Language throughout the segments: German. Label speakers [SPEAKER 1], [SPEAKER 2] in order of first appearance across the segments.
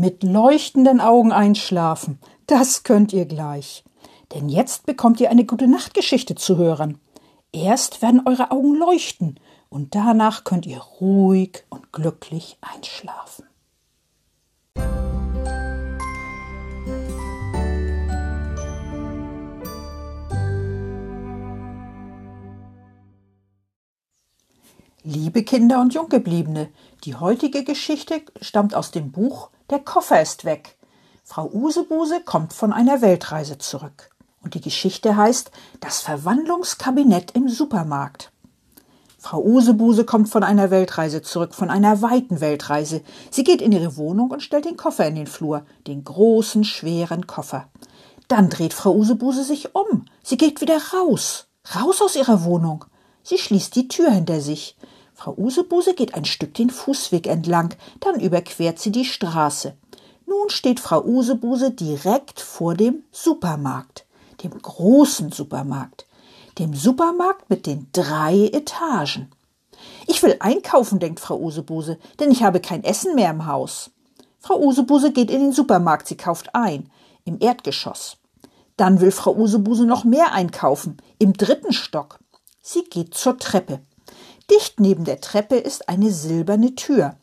[SPEAKER 1] Mit leuchtenden Augen einschlafen, das könnt ihr gleich. Denn jetzt bekommt ihr eine gute Nachtgeschichte zu hören. Erst werden eure Augen leuchten und danach könnt ihr ruhig und glücklich einschlafen. Liebe Kinder und Junggebliebene, die heutige Geschichte stammt aus dem Buch Der Koffer ist weg. Frau Usebuse kommt von einer Weltreise zurück. Und die Geschichte heißt Das Verwandlungskabinett im Supermarkt. Frau Usebuse kommt von einer Weltreise zurück, von einer weiten Weltreise. Sie geht in ihre Wohnung und stellt den Koffer in den Flur, den großen, schweren Koffer. Dann dreht Frau Usebuse sich um. Sie geht wieder raus, raus aus ihrer Wohnung. Sie schließt die Tür hinter sich. Frau Usebuse geht ein Stück den Fußweg entlang, dann überquert sie die Straße. Nun steht Frau Usebuse direkt vor dem Supermarkt, dem großen Supermarkt, dem Supermarkt mit den drei Etagen. Ich will einkaufen, denkt Frau Usebuse, denn ich habe kein Essen mehr im Haus. Frau Usebuse geht in den Supermarkt, sie kauft ein, im Erdgeschoss. Dann will Frau Usebuse noch mehr einkaufen, im dritten Stock. Sie geht zur Treppe. Dicht neben der Treppe ist eine silberne Tür.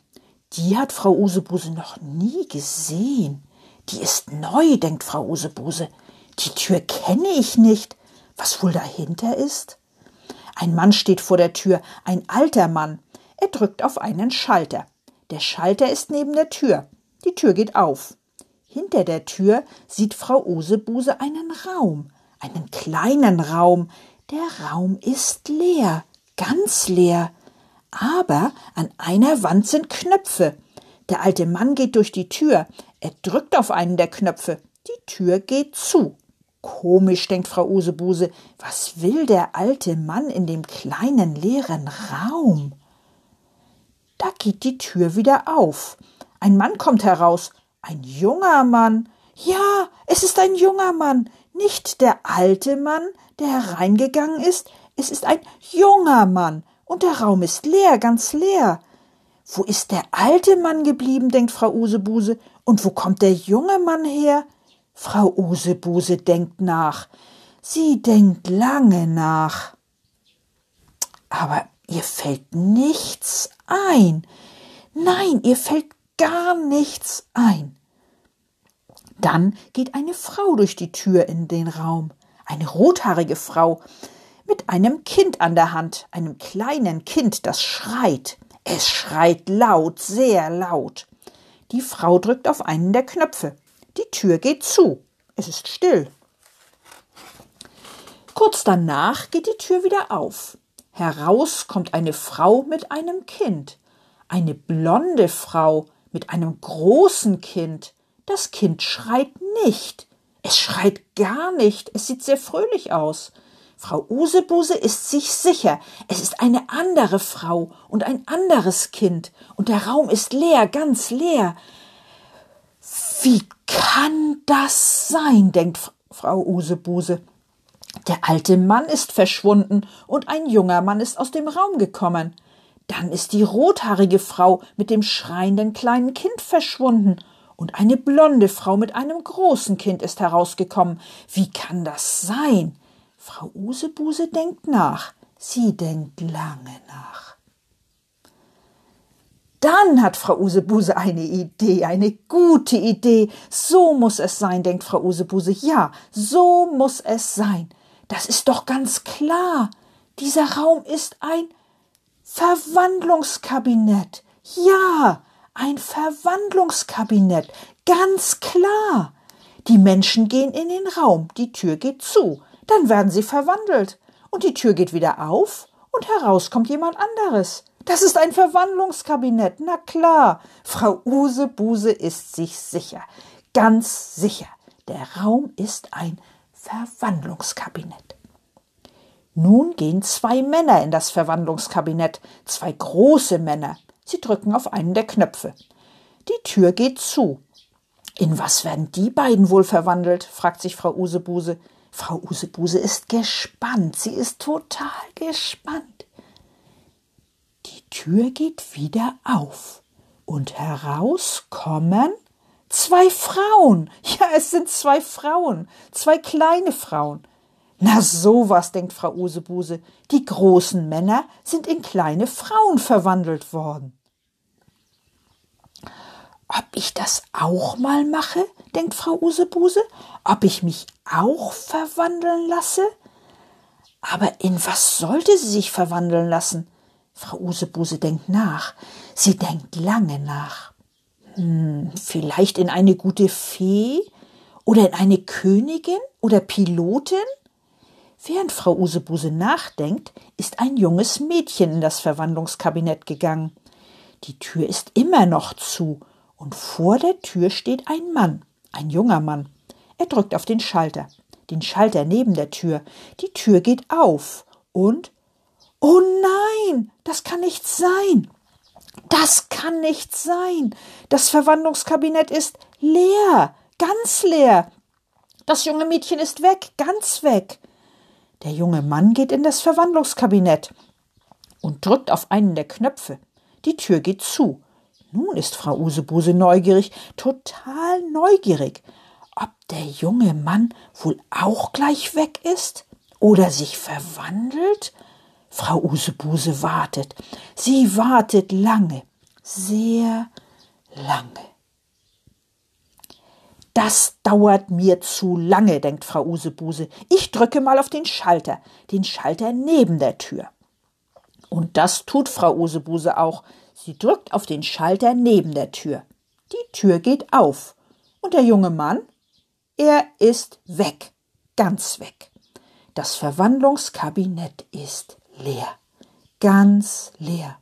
[SPEAKER 1] Die hat Frau Usebuse noch nie gesehen. Die ist neu, denkt Frau Usebuse. Die Tür kenne ich nicht. Was wohl dahinter ist? Ein Mann steht vor der Tür, ein alter Mann. Er drückt auf einen Schalter. Der Schalter ist neben der Tür. Die Tür geht auf. Hinter der Tür sieht Frau Usebuse einen Raum, einen kleinen Raum. Der Raum ist leer ganz leer. Aber an einer Wand sind Knöpfe. Der alte Mann geht durch die Tür. Er drückt auf einen der Knöpfe. Die Tür geht zu. Komisch, denkt Frau Usebuse. Was will der alte Mann in dem kleinen leeren Raum? Da geht die Tür wieder auf. Ein Mann kommt heraus. Ein junger Mann. Ja, es ist ein junger Mann. Nicht der alte Mann, der hereingegangen ist. Es ist ein junger Mann, und der Raum ist leer, ganz leer. Wo ist der alte Mann geblieben, denkt Frau Usebuse, und wo kommt der junge Mann her? Frau Usebuse denkt nach. Sie denkt lange nach. Aber ihr fällt nichts ein. Nein, ihr fällt gar nichts ein. Dann geht eine Frau durch die Tür in den Raum, eine rothaarige Frau, mit einem Kind an der Hand, einem kleinen Kind, das schreit. Es schreit laut, sehr laut. Die Frau drückt auf einen der Knöpfe. Die Tür geht zu. Es ist still. Kurz danach geht die Tür wieder auf. Heraus kommt eine Frau mit einem Kind. Eine blonde Frau mit einem großen Kind. Das Kind schreit nicht. Es schreit gar nicht. Es sieht sehr fröhlich aus. Frau Usebuse ist sich sicher, es ist eine andere Frau und ein anderes Kind, und der Raum ist leer, ganz leer. Wie kann das sein? denkt Frau Usebuse. Der alte Mann ist verschwunden und ein junger Mann ist aus dem Raum gekommen. Dann ist die rothaarige Frau mit dem schreienden kleinen Kind verschwunden und eine blonde Frau mit einem großen Kind ist herausgekommen. Wie kann das sein? Frau Usebuse denkt nach. Sie denkt lange nach. Dann hat Frau Usebuse eine Idee, eine gute Idee. So muss es sein, denkt Frau Usebuse. Ja, so muss es sein. Das ist doch ganz klar. Dieser Raum ist ein Verwandlungskabinett. Ja, ein Verwandlungskabinett. Ganz klar. Die Menschen gehen in den Raum, die Tür geht zu dann werden sie verwandelt und die Tür geht wieder auf und heraus kommt jemand anderes. Das ist ein Verwandlungskabinett, na klar. Frau Usebuse ist sich sicher, ganz sicher. Der Raum ist ein Verwandlungskabinett. Nun gehen zwei Männer in das Verwandlungskabinett, zwei große Männer. Sie drücken auf einen der Knöpfe. Die Tür geht zu. In was werden die beiden wohl verwandelt? fragt sich Frau Usebuse. Frau Usebuse ist gespannt. Sie ist total gespannt. Die Tür geht wieder auf und heraus kommen Zwei Frauen. Ja, es sind zwei Frauen. Zwei kleine Frauen. Na sowas, denkt Frau Usebuse. Die großen Männer sind in kleine Frauen verwandelt worden. Ob ich das auch mal mache, denkt Frau Usebuse, ob ich mich auch verwandeln lasse? Aber in was sollte sie sich verwandeln lassen? Frau Usebuse denkt nach. Sie denkt lange nach. Hm, vielleicht in eine gute Fee oder in eine Königin oder Pilotin? Während Frau Usebuse nachdenkt, ist ein junges Mädchen in das Verwandlungskabinett gegangen. Die Tür ist immer noch zu und vor der Tür steht ein Mann, ein junger Mann. Er drückt auf den Schalter, den Schalter neben der Tür. Die Tür geht auf und Oh nein, das kann nicht sein. Das kann nicht sein. Das Verwandlungskabinett ist leer, ganz leer. Das junge Mädchen ist weg, ganz weg. Der junge Mann geht in das Verwandlungskabinett und drückt auf einen der Knöpfe. Die Tür geht zu. Nun ist Frau Usebuse neugierig, total neugierig, ob der junge Mann wohl auch gleich weg ist oder sich verwandelt. Frau Usebuse wartet. Sie wartet lange, sehr lange. Das dauert mir zu lange, denkt Frau Usebuse. Ich drücke mal auf den Schalter, den Schalter neben der Tür. Und das tut Frau Usebuse auch. Sie drückt auf den Schalter neben der Tür. Die Tür geht auf. Und der junge Mann? Er ist weg. Ganz weg. Das Verwandlungskabinett ist leer. Ganz leer.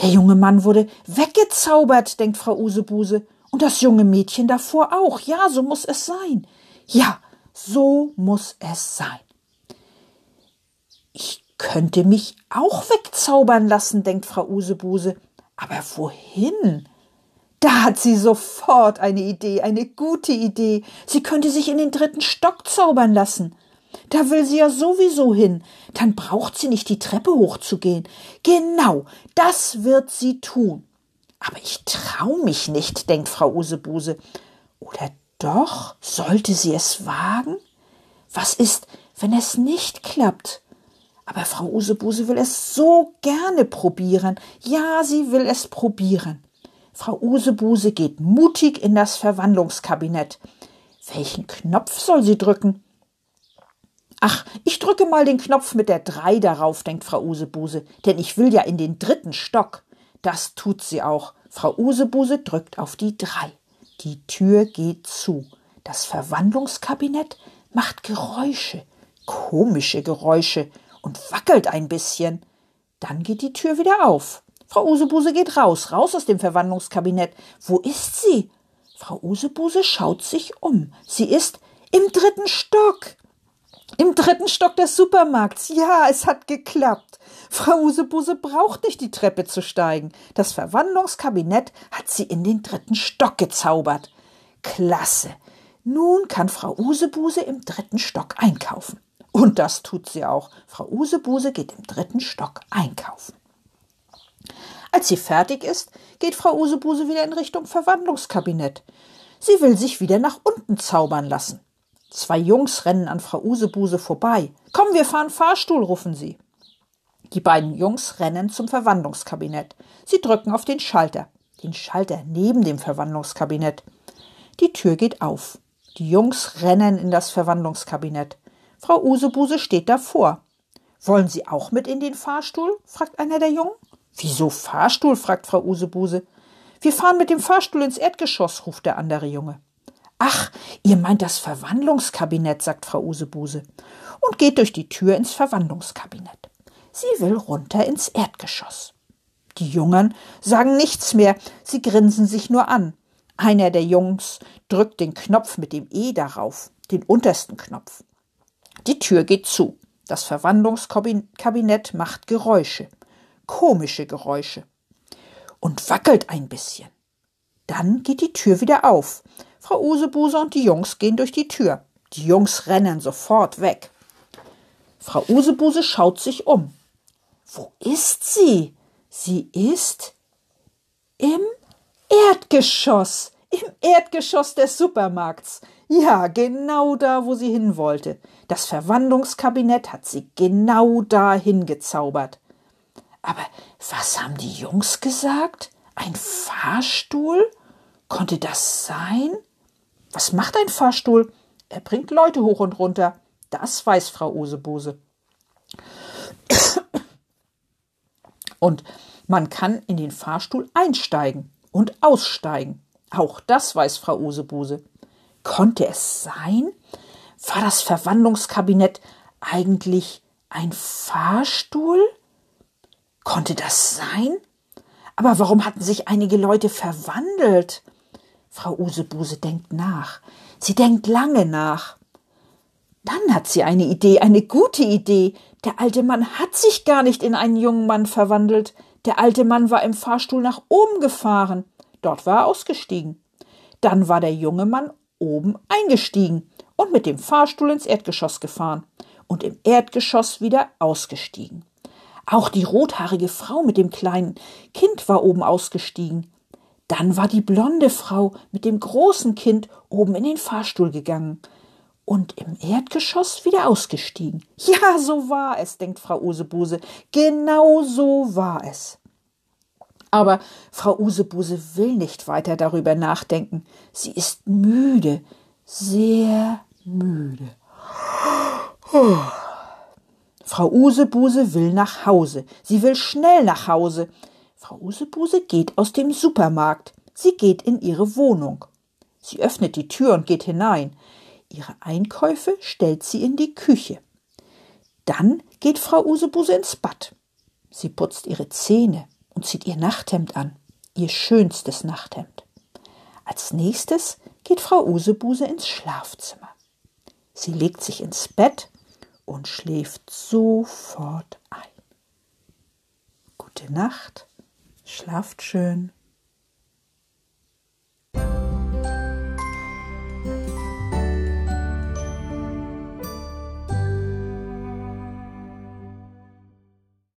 [SPEAKER 1] Der junge Mann wurde weggezaubert, denkt Frau Usebuse. Und das junge Mädchen davor auch. Ja, so muss es sein. Ja, so muss es sein. Könnte mich auch wegzaubern lassen, denkt Frau Usebuse. Aber wohin? Da hat sie sofort eine Idee, eine gute Idee. Sie könnte sich in den dritten Stock zaubern lassen. Da will sie ja sowieso hin. Dann braucht sie nicht die Treppe hochzugehen. Genau, das wird sie tun. Aber ich trau mich nicht, denkt Frau Usebuse. Oder doch, sollte sie es wagen? Was ist, wenn es nicht klappt? Aber Frau Usebuse will es so gerne probieren. Ja, sie will es probieren. Frau Usebuse geht mutig in das Verwandlungskabinett. Welchen Knopf soll sie drücken? Ach, ich drücke mal den Knopf mit der drei darauf, denkt Frau Usebuse, denn ich will ja in den dritten Stock. Das tut sie auch. Frau Usebuse drückt auf die drei. Die Tür geht zu. Das Verwandlungskabinett macht Geräusche, komische Geräusche, und wackelt ein bisschen. Dann geht die Tür wieder auf. Frau Usebuse geht raus, raus aus dem Verwandlungskabinett. Wo ist sie? Frau Usebuse schaut sich um. Sie ist im dritten Stock. Im dritten Stock des Supermarkts. Ja, es hat geklappt. Frau Usebuse braucht nicht die Treppe zu steigen. Das Verwandlungskabinett hat sie in den dritten Stock gezaubert. Klasse. Nun kann Frau Usebuse im dritten Stock einkaufen. Und das tut sie auch. Frau Usebuse geht im dritten Stock einkaufen. Als sie fertig ist, geht Frau Usebuse wieder in Richtung Verwandlungskabinett. Sie will sich wieder nach unten zaubern lassen. Zwei Jungs rennen an Frau Usebuse vorbei. Komm, wir fahren Fahrstuhl, rufen sie. Die beiden Jungs rennen zum Verwandlungskabinett. Sie drücken auf den Schalter, den Schalter neben dem Verwandlungskabinett. Die Tür geht auf. Die Jungs rennen in das Verwandlungskabinett. Frau Usebuse steht davor. Wollen Sie auch mit in den Fahrstuhl? fragt einer der Jungen. Wieso Fahrstuhl? fragt Frau Usebuse. Wir fahren mit dem Fahrstuhl ins Erdgeschoss, ruft der andere Junge. Ach, ihr meint das Verwandlungskabinett, sagt Frau Usebuse und geht durch die Tür ins Verwandlungskabinett. Sie will runter ins Erdgeschoss. Die Jungen sagen nichts mehr, sie grinsen sich nur an. Einer der Jungs drückt den Knopf mit dem E darauf, den untersten Knopf. Die Tür geht zu. Das Verwandlungskabinett macht Geräusche, komische Geräusche und wackelt ein bisschen. Dann geht die Tür wieder auf. Frau Usebuse und die Jungs gehen durch die Tür. Die Jungs rennen sofort weg. Frau Usebuse schaut sich um. Wo ist sie? Sie ist im Erdgeschoss. Im Erdgeschoss des Supermarkts. Ja, genau da, wo sie hin wollte. Das Verwandlungskabinett hat sie genau dahin gezaubert. Aber was haben die Jungs gesagt? Ein Fahrstuhl? Konnte das sein? Was macht ein Fahrstuhl? Er bringt Leute hoch und runter. Das weiß Frau Usebuse. Und man kann in den Fahrstuhl einsteigen und aussteigen. Auch das weiß Frau Usebuse. Konnte es sein? War das Verwandlungskabinett eigentlich ein Fahrstuhl? Konnte das sein? Aber warum hatten sich einige Leute verwandelt? Frau Usebuse denkt nach. Sie denkt lange nach. Dann hat sie eine Idee, eine gute Idee. Der alte Mann hat sich gar nicht in einen jungen Mann verwandelt. Der alte Mann war im Fahrstuhl nach oben gefahren. Dort war er ausgestiegen. Dann war der junge Mann oben eingestiegen und mit dem Fahrstuhl ins Erdgeschoss gefahren und im Erdgeschoss wieder ausgestiegen. Auch die rothaarige Frau mit dem kleinen Kind war oben ausgestiegen. Dann war die blonde Frau mit dem großen Kind oben in den Fahrstuhl gegangen und im Erdgeschoss wieder ausgestiegen. Ja, so war es, denkt Frau Usebuse. Genau so war es. Aber Frau Usebuse will nicht weiter darüber nachdenken. Sie ist müde, sehr müde. Frau Usebuse will nach Hause. Sie will schnell nach Hause. Frau Usebuse geht aus dem Supermarkt. Sie geht in ihre Wohnung. Sie öffnet die Tür und geht hinein. Ihre Einkäufe stellt sie in die Küche. Dann geht Frau Usebuse ins Bad. Sie putzt ihre Zähne und zieht ihr Nachthemd an, ihr schönstes Nachthemd. Als nächstes geht Frau Usebuse ins Schlafzimmer. Sie legt sich ins Bett und schläft sofort ein. Gute Nacht, schlaft schön.